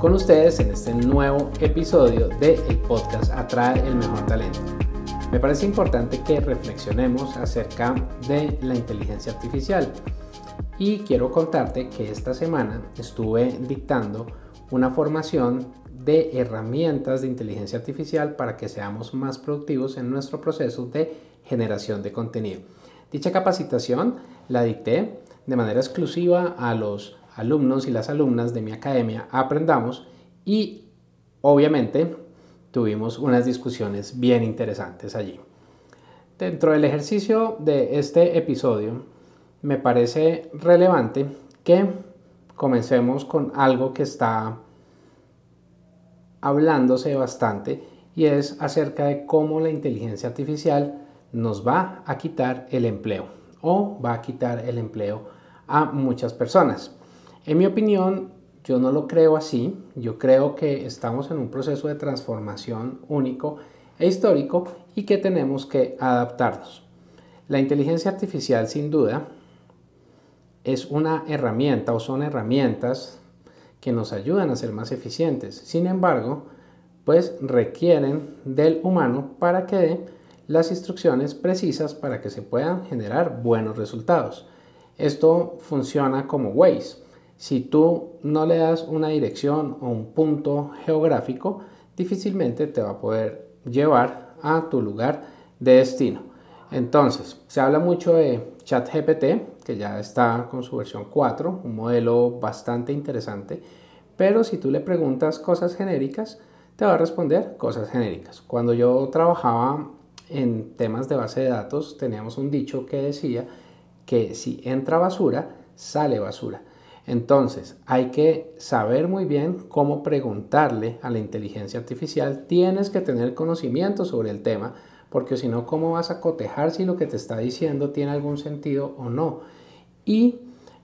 con ustedes en este nuevo episodio de el podcast Atrae el Mejor Talento. Me parece importante que reflexionemos acerca de la inteligencia artificial y quiero contarte que esta semana estuve dictando una formación de herramientas de inteligencia artificial para que seamos más productivos en nuestro proceso de generación de contenido. Dicha capacitación la dicté de manera exclusiva a los alumnos y las alumnas de mi academia Aprendamos y obviamente tuvimos unas discusiones bien interesantes allí. Dentro del ejercicio de este episodio me parece relevante que comencemos con algo que está hablándose bastante y es acerca de cómo la inteligencia artificial nos va a quitar el empleo o va a quitar el empleo a muchas personas. En mi opinión, yo no lo creo así. Yo creo que estamos en un proceso de transformación único e histórico y que tenemos que adaptarnos. La inteligencia artificial, sin duda, es una herramienta o son herramientas que nos ayudan a ser más eficientes. Sin embargo, pues requieren del humano para que dé las instrucciones precisas para que se puedan generar buenos resultados. Esto funciona como Waze. Si tú no le das una dirección o un punto geográfico, difícilmente te va a poder llevar a tu lugar de destino. Entonces, se habla mucho de ChatGPT, que ya está con su versión 4, un modelo bastante interesante, pero si tú le preguntas cosas genéricas, te va a responder cosas genéricas. Cuando yo trabajaba en temas de base de datos, teníamos un dicho que decía que si entra basura, sale basura. Entonces, hay que saber muy bien cómo preguntarle a la inteligencia artificial. Tienes que tener conocimiento sobre el tema, porque si no, ¿cómo vas a cotejar si lo que te está diciendo tiene algún sentido o no? Y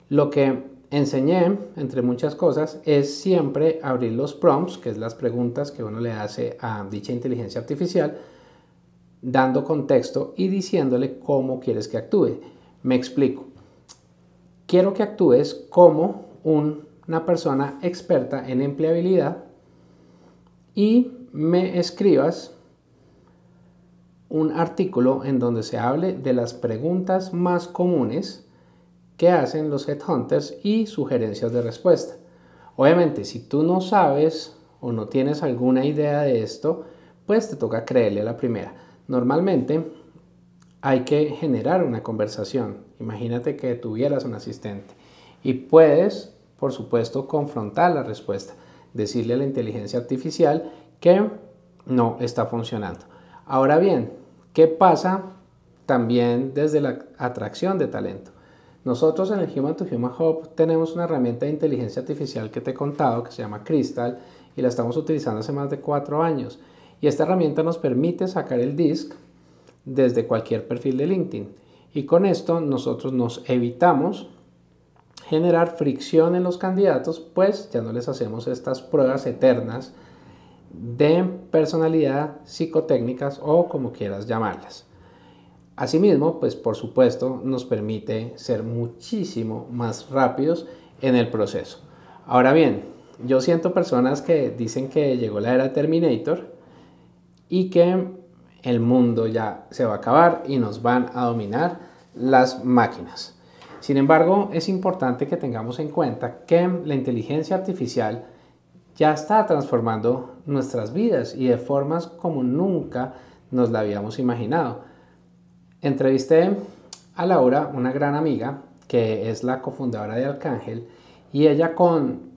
lo que enseñé, entre muchas cosas, es siempre abrir los prompts, que es las preguntas que uno le hace a dicha inteligencia artificial, dando contexto y diciéndole cómo quieres que actúe. Me explico quiero que actúes como una persona experta en empleabilidad y me escribas un artículo en donde se hable de las preguntas más comunes que hacen los headhunters y sugerencias de respuesta. Obviamente, si tú no sabes o no tienes alguna idea de esto, pues te toca creerle a la primera. Normalmente hay que generar una conversación. Imagínate que tuvieras un asistente y puedes, por supuesto, confrontar la respuesta, decirle a la inteligencia artificial que no está funcionando. Ahora bien, ¿qué pasa también desde la atracción de talento? Nosotros en el Human to Human Hub tenemos una herramienta de inteligencia artificial que te he contado que se llama Crystal y la estamos utilizando hace más de cuatro años. Y esta herramienta nos permite sacar el disk desde cualquier perfil de LinkedIn. Y con esto nosotros nos evitamos generar fricción en los candidatos, pues ya no les hacemos estas pruebas eternas de personalidad psicotécnicas o como quieras llamarlas. Asimismo, pues por supuesto nos permite ser muchísimo más rápidos en el proceso. Ahora bien, yo siento personas que dicen que llegó la era Terminator y que el mundo ya se va a acabar y nos van a dominar las máquinas. Sin embargo, es importante que tengamos en cuenta que la inteligencia artificial ya está transformando nuestras vidas y de formas como nunca nos la habíamos imaginado. Entrevisté a Laura, una gran amiga, que es la cofundadora de Arcángel, y ella con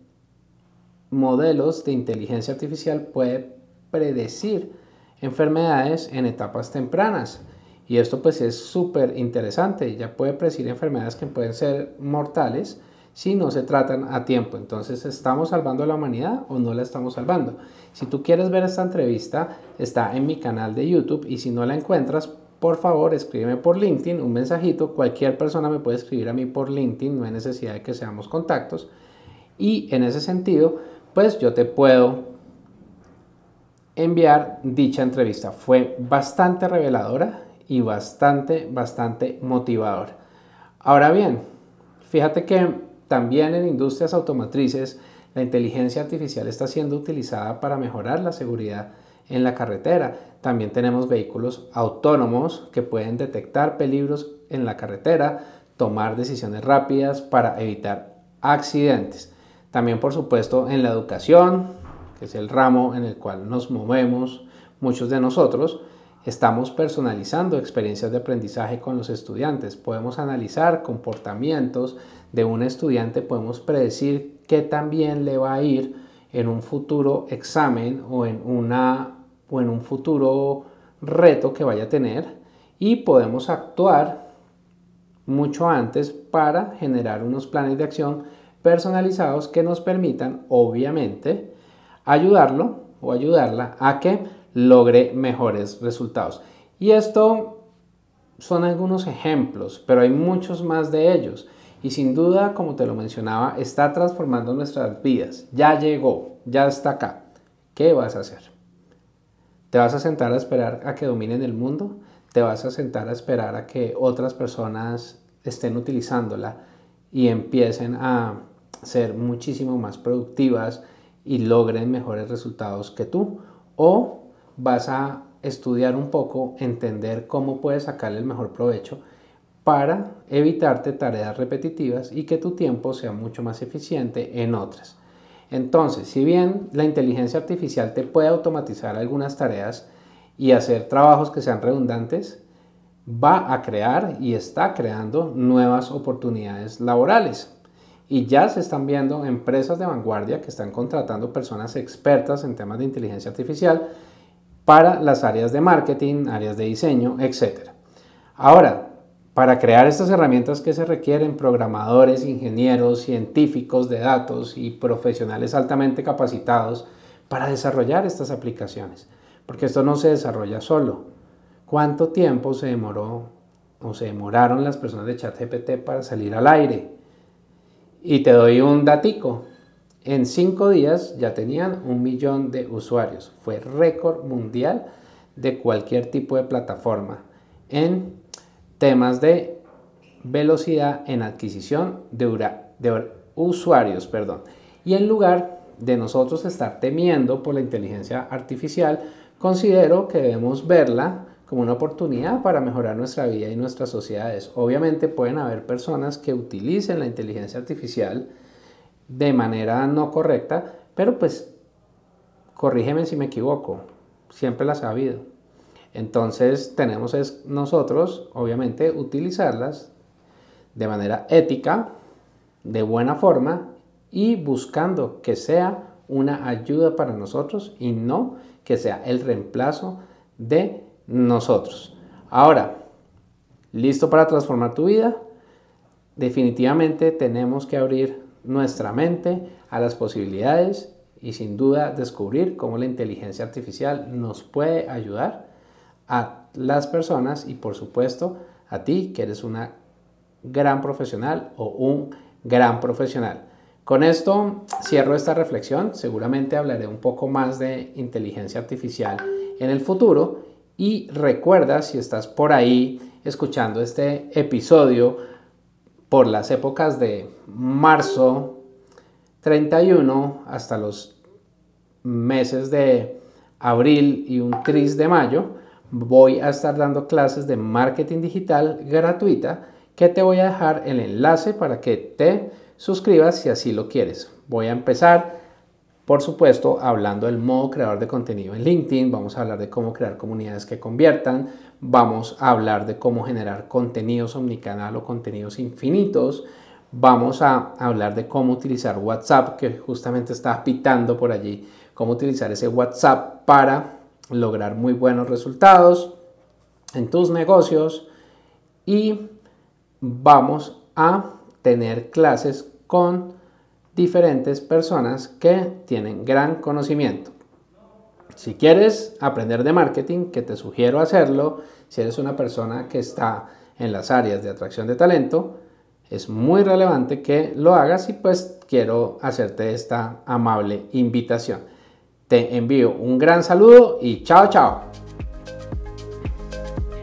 modelos de inteligencia artificial puede predecir enfermedades en etapas tempranas. Y esto pues es súper interesante, ya puede predecir enfermedades que pueden ser mortales si no se tratan a tiempo. Entonces, ¿estamos salvando a la humanidad o no la estamos salvando? Si tú quieres ver esta entrevista, está en mi canal de YouTube y si no la encuentras, por favor escríbeme por LinkedIn un mensajito. Cualquier persona me puede escribir a mí por LinkedIn, no hay necesidad de que seamos contactos. Y en ese sentido, pues yo te puedo enviar dicha entrevista. Fue bastante reveladora y bastante, bastante motivadora. Ahora bien, fíjate que también en industrias automotrices la inteligencia artificial está siendo utilizada para mejorar la seguridad en la carretera. También tenemos vehículos autónomos que pueden detectar peligros en la carretera, tomar decisiones rápidas para evitar accidentes. También, por supuesto, en la educación, que es el ramo en el cual nos movemos muchos de nosotros, estamos personalizando experiencias de aprendizaje con los estudiantes. Podemos analizar comportamientos de un estudiante, podemos predecir qué también le va a ir en un futuro examen o en, una, o en un futuro reto que vaya a tener y podemos actuar mucho antes para generar unos planes de acción personalizados que nos permitan, obviamente, ayudarlo o ayudarla a que logre mejores resultados. Y esto son algunos ejemplos, pero hay muchos más de ellos. Y sin duda, como te lo mencionaba, está transformando nuestras vidas. Ya llegó, ya está acá. ¿Qué vas a hacer? ¿Te vas a sentar a esperar a que dominen el mundo? ¿Te vas a sentar a esperar a que otras personas estén utilizándola y empiecen a ser muchísimo más productivas y logren mejores resultados que tú? ¿O vas a estudiar un poco, entender cómo puedes sacarle el mejor provecho para evitarte tareas repetitivas y que tu tiempo sea mucho más eficiente en otras. Entonces, si bien la inteligencia artificial te puede automatizar algunas tareas y hacer trabajos que sean redundantes, va a crear y está creando nuevas oportunidades laborales. Y ya se están viendo empresas de vanguardia que están contratando personas expertas en temas de inteligencia artificial para las áreas de marketing, áreas de diseño, etc. Ahora, para crear estas herramientas que se requieren programadores, ingenieros, científicos de datos y profesionales altamente capacitados para desarrollar estas aplicaciones. Porque esto no se desarrolla solo. ¿Cuánto tiempo se demoró o se demoraron las personas de ChatGPT para salir al aire? Y te doy un datico. En cinco días ya tenían un millón de usuarios. Fue récord mundial de cualquier tipo de plataforma en temas de velocidad en adquisición de, usuarios. Perdón. Y en lugar de nosotros estar temiendo por la inteligencia artificial, considero que debemos verla como una oportunidad para mejorar nuestra vida y nuestras sociedades. Obviamente pueden haber personas que utilicen la inteligencia artificial de manera no correcta, pero pues corrígeme si me equivoco, siempre las ha habido. Entonces tenemos es nosotros, obviamente, utilizarlas de manera ética, de buena forma y buscando que sea una ayuda para nosotros y no que sea el reemplazo de nosotros. Ahora, ¿listo para transformar tu vida? Definitivamente tenemos que abrir nuestra mente a las posibilidades y sin duda descubrir cómo la inteligencia artificial nos puede ayudar a las personas y por supuesto a ti que eres una gran profesional o un gran profesional. Con esto cierro esta reflexión, seguramente hablaré un poco más de inteligencia artificial en el futuro y recuerda si estás por ahí escuchando este episodio por las épocas de marzo 31 hasta los meses de abril y un tris de mayo, voy a estar dando clases de marketing digital gratuita que te voy a dejar el enlace para que te suscribas si así lo quieres. Voy a empezar, por supuesto, hablando del modo creador de contenido en LinkedIn. Vamos a hablar de cómo crear comunidades que conviertan. Vamos a hablar de cómo generar contenidos omnicanal o contenidos infinitos. Vamos a hablar de cómo utilizar WhatsApp, que justamente está pitando por allí, cómo utilizar ese WhatsApp para lograr muy buenos resultados en tus negocios y vamos a tener clases con diferentes personas que tienen gran conocimiento. Si quieres aprender de marketing, que te sugiero hacerlo, si eres una persona que está en las áreas de atracción de talento, es muy relevante que lo hagas y pues quiero hacerte esta amable invitación. Te envío un gran saludo y chao chao.